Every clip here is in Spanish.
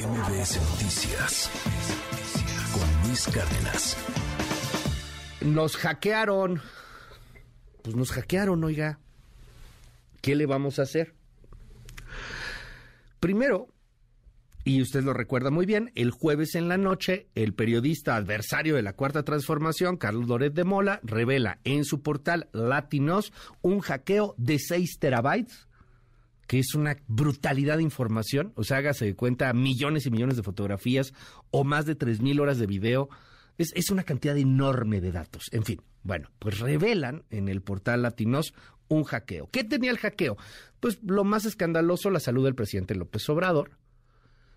MBS Noticias con Luis Cárdenas. Nos hackearon. Pues nos hackearon, oiga. ¿Qué le vamos a hacer? Primero, y usted lo recuerda muy bien, el jueves en la noche, el periodista adversario de la Cuarta Transformación, Carlos Loret de Mola, revela en su portal Latinos un hackeo de 6 terabytes, que es una brutalidad de información. O sea, hágase de cuenta millones y millones de fotografías o más de 3.000 horas de video. Es, es una cantidad enorme de datos. En fin, bueno, pues revelan en el portal Latinos un hackeo. ¿Qué tenía el hackeo? Pues lo más escandaloso, la salud del presidente López Obrador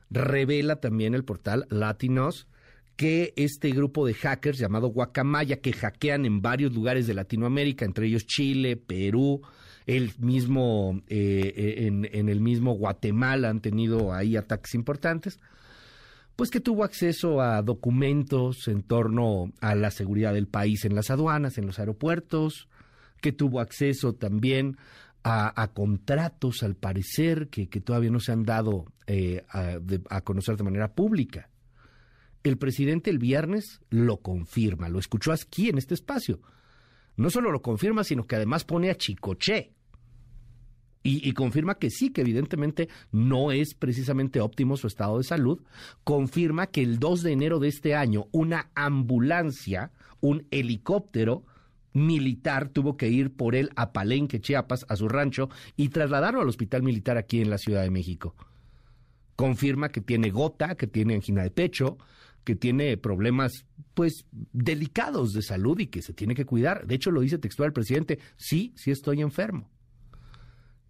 revela también el portal Latinos que este grupo de hackers llamado Guacamaya, que hackean en varios lugares de Latinoamérica, entre ellos Chile, Perú, el mismo, eh, en, el mismo Guatemala han tenido ahí ataques importantes, pues que tuvo acceso a documentos en torno a la seguridad del país en las aduanas, en los aeropuertos, que tuvo acceso también a, contratos, al parecer, que, todavía no se han dado eh, a, conocer de manera pública. El presidente el viernes lo confirma, lo escuchó aquí en este espacio. No solo lo confirma, sino que además pone a Chicoche. Y, y, confirma que sí, que evidentemente no es precisamente óptimo su estado de salud. Confirma que el 2 de enero de este año una ambulancia, un helicóptero, militar tuvo que ir por él a Palenque, Chiapas, a su rancho, y trasladarlo al hospital militar aquí en la Ciudad de México. Confirma que tiene gota, que tiene angina de pecho, que tiene problemas, pues, delicados de salud y que se tiene que cuidar. De hecho, lo dice textual el presidente, sí, sí estoy enfermo.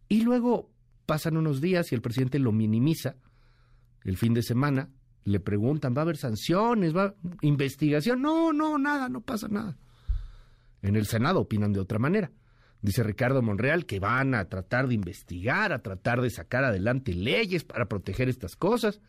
Y luego pasan unos días y el presidente lo minimiza. El fin de semana le preguntan, ¿va a haber sanciones? ¿Va investigación? No, no, nada, no pasa nada. En el Senado opinan de otra manera. Dice Ricardo Monreal que van a tratar de investigar, a tratar de sacar adelante leyes para proteger estas cosas.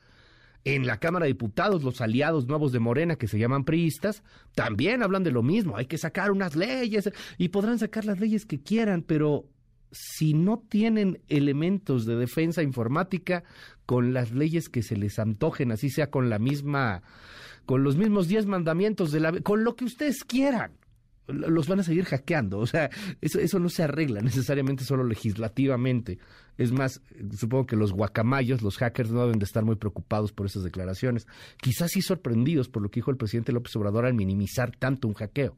En la Cámara de Diputados, los aliados nuevos de Morena, que se llaman priistas, también hablan de lo mismo. Hay que sacar unas leyes y podrán sacar las leyes que quieran, pero si no tienen elementos de defensa informática con las leyes que se les antojen, así sea con la misma, con los mismos diez mandamientos de la, con lo que ustedes quieran los van a seguir hackeando. O sea, eso, eso no se arregla necesariamente solo legislativamente. Es más, supongo que los guacamayos, los hackers, no deben de estar muy preocupados por esas declaraciones. Quizás sí sorprendidos por lo que dijo el presidente López Obrador al minimizar tanto un hackeo.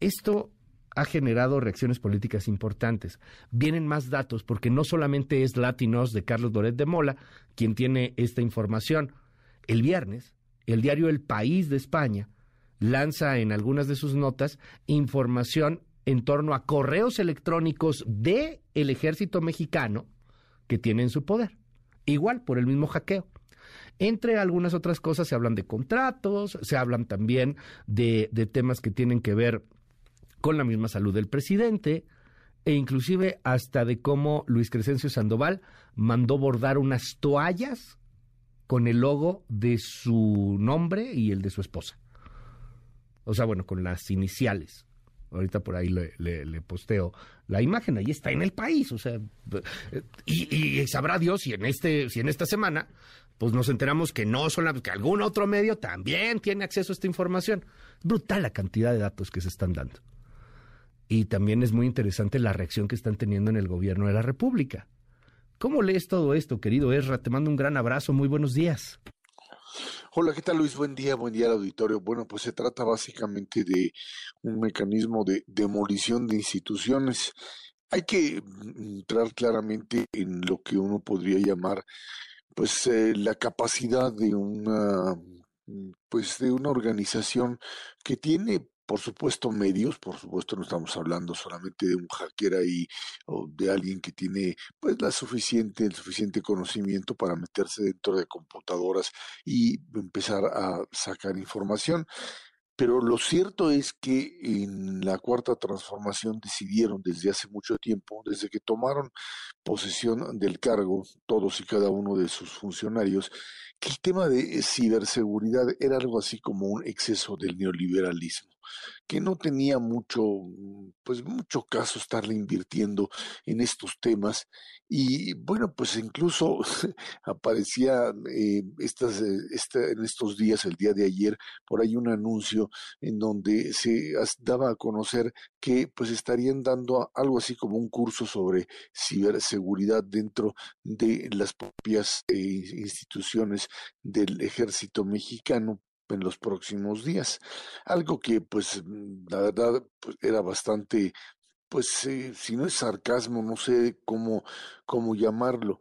Esto ha generado reacciones políticas importantes. Vienen más datos porque no solamente es Latinos de Carlos Doret de Mola quien tiene esta información. El viernes, el diario El País de España lanza en algunas de sus notas información en torno a correos electrónicos de el ejército mexicano que tiene en su poder, igual por el mismo hackeo. Entre algunas otras cosas se hablan de contratos, se hablan también de, de temas que tienen que ver con la misma salud del presidente, e inclusive hasta de cómo Luis Crescencio Sandoval mandó bordar unas toallas con el logo de su nombre y el de su esposa. O sea, bueno, con las iniciales. Ahorita por ahí le, posteo la imagen, ahí está en el país, o sea, y, sabrá Dios si en este, si en esta semana, pues nos enteramos que no son que algún otro medio también tiene acceso a esta información. Brutal la cantidad de datos que se están dando. Y también es muy interesante la reacción que están teniendo en el gobierno de la República. ¿Cómo lees todo esto, querido Ezra? Te mando un gran abrazo, muy buenos días. Hola, ¿qué tal Luis? Buen día, buen día al auditorio. Bueno, pues se trata básicamente de un mecanismo de demolición de instituciones. Hay que entrar claramente en lo que uno podría llamar pues eh, la capacidad de una pues de una organización que tiene por supuesto medios, por supuesto no estamos hablando solamente de un hacker ahí o de alguien que tiene pues la suficiente, el suficiente conocimiento para meterse dentro de computadoras y empezar a sacar información. Pero lo cierto es que en la cuarta transformación decidieron desde hace mucho tiempo, desde que tomaron posesión del cargo, todos y cada uno de sus funcionarios, que el tema de ciberseguridad era algo así como un exceso del neoliberalismo que no tenía mucho, pues mucho caso estarle invirtiendo en estos temas. Y bueno, pues incluso aparecía eh, estas, eh, en estos días, el día de ayer, por ahí un anuncio en donde se daba a conocer que pues estarían dando algo así como un curso sobre ciberseguridad dentro de las propias eh, instituciones del ejército mexicano en los próximos días. Algo que, pues, mm, la verdad, pues, era bastante, pues, si no es sarcasmo, no sé cómo, cómo llamarlo.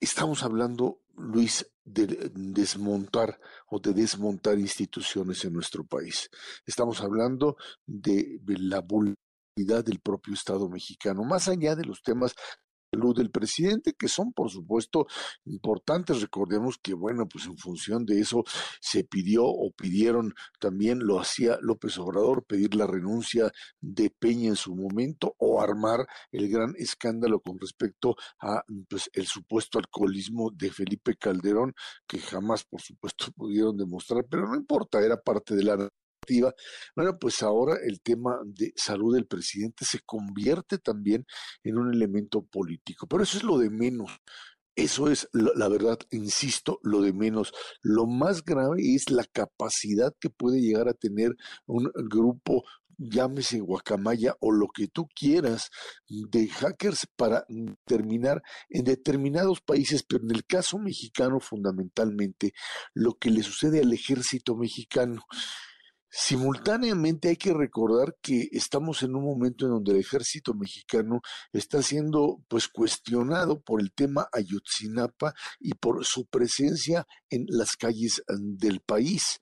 Estamos hablando, Luis, de desmontar o de desmontar instituciones en nuestro país. Estamos hablando de, de la vulnerabilidad del propio Estado mexicano, más allá de los temas salud del presidente, que son por supuesto importantes. Recordemos que, bueno, pues en función de eso se pidió o pidieron también, lo hacía López Obrador, pedir la renuncia de Peña en su momento o armar el gran escándalo con respecto a pues, el supuesto alcoholismo de Felipe Calderón, que jamás, por supuesto, pudieron demostrar, pero no importa, era parte de la bueno, pues ahora el tema de salud del presidente se convierte también en un elemento político, pero eso es lo de menos. Eso es, la verdad, insisto, lo de menos. Lo más grave es la capacidad que puede llegar a tener un grupo llámese guacamaya o lo que tú quieras de hackers para terminar en determinados países, pero en el caso mexicano fundamentalmente, lo que le sucede al ejército mexicano Simultáneamente hay que recordar que estamos en un momento en donde el ejército mexicano está siendo pues cuestionado por el tema Ayotzinapa y por su presencia en las calles mm, del país.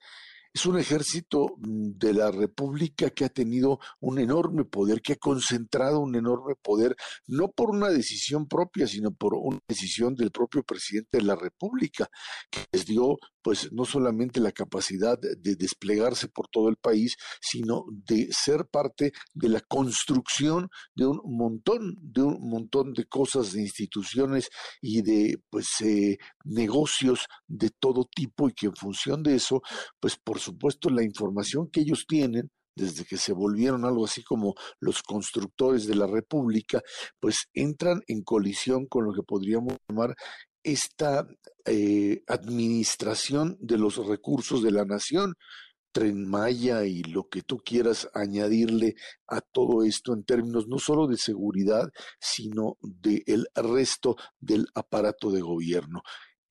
Es un ejército mm, de la República que ha tenido un enorme poder, que ha concentrado un enorme poder, no por una decisión propia, sino por una decisión del propio presidente de la República, que les dio pues no solamente la capacidad de desplegarse por todo el país, sino de ser parte de la construcción de un montón, de un montón de cosas, de instituciones y de pues eh, negocios de todo tipo y que en función de eso, pues por supuesto la información que ellos tienen desde que se volvieron algo así como los constructores de la República, pues entran en colisión con lo que podríamos llamar esta eh, administración de los recursos de la nación, Tren Maya y lo que tú quieras añadirle a todo esto en términos no solo de seguridad, sino del el resto del aparato de gobierno.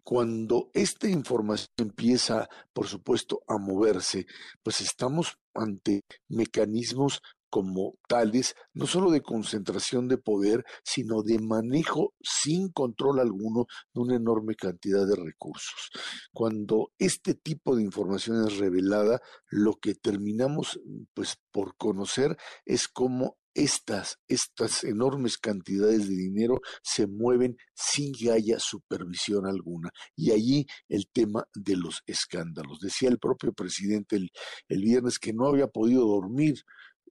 Cuando esta información empieza, por supuesto, a moverse, pues estamos ante mecanismos como tales, no solo de concentración de poder, sino de manejo sin control alguno de una enorme cantidad de recursos. Cuando este tipo de información es revelada, lo que terminamos pues por conocer es cómo estas, estas enormes cantidades de dinero se mueven sin que haya supervisión alguna. Y allí el tema de los escándalos. Decía el propio presidente el, el viernes que no había podido dormir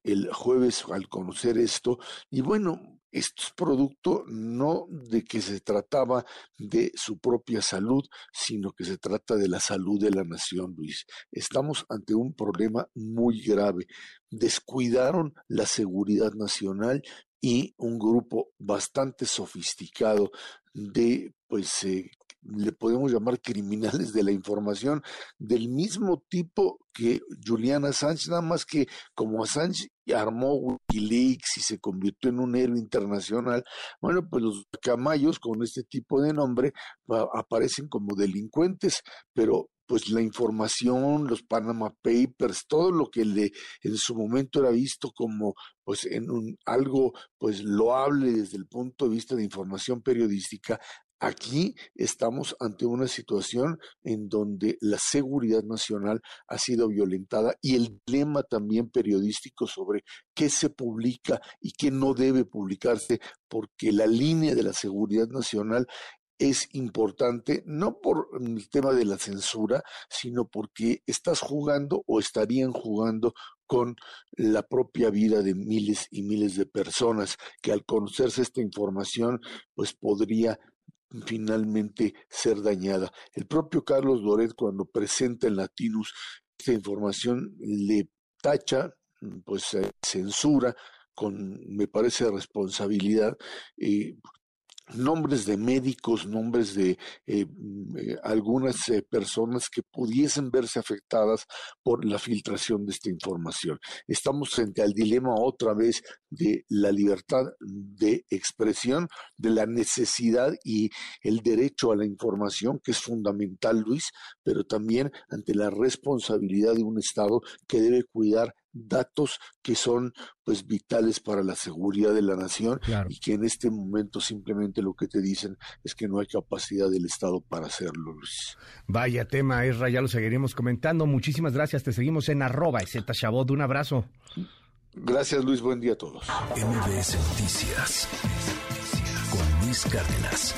el jueves al conocer esto. Y bueno, esto es producto no de que se trataba de su propia salud, sino que se trata de la salud de la nación, Luis. Estamos ante un problema muy grave. Descuidaron la seguridad nacional y un grupo bastante sofisticado de pues eh, le podemos llamar criminales de la información, del mismo tipo que Julian Assange, nada más que como Assange armó Wikileaks y se convirtió en un héroe internacional, bueno, pues los camayos con este tipo de nombre aparecen como delincuentes, pero pues la información, los Panama Papers, todo lo que le en su momento era visto como pues en un algo pues loable desde el punto de vista de información periodística, Aquí estamos ante una situación en donde la seguridad nacional ha sido violentada y el dilema también periodístico sobre qué se publica y qué no debe publicarse, porque la línea de la seguridad nacional es importante, no por el tema de la censura, sino porque estás jugando o estarían jugando con la propia vida de miles y miles de personas que al conocerse esta información, pues podría finalmente ser dañada. El propio Carlos Loret, cuando presenta en Latinus esta información, le tacha pues censura con, me parece, responsabilidad, eh, nombres de médicos, nombres de eh, mm, eh, algunas eh, personas que pudiesen verse afectadas por la filtración de esta información. Estamos frente al dilema otra vez de la libertad de expresión, de la necesidad y el derecho a la información, que es fundamental, Luis, pero también ante la responsabilidad de un Estado que debe cuidar datos que son pues vitales para la seguridad de la nación y que en este momento simplemente lo que te dicen es que no hay capacidad del Estado para hacerlo, Luis. Vaya tema, Esra, ya lo seguiremos comentando. Muchísimas gracias, te seguimos en arroba Chabot, un abrazo. Gracias Luis, buen día a todos. MBS Noticias con Luis Cárdenas.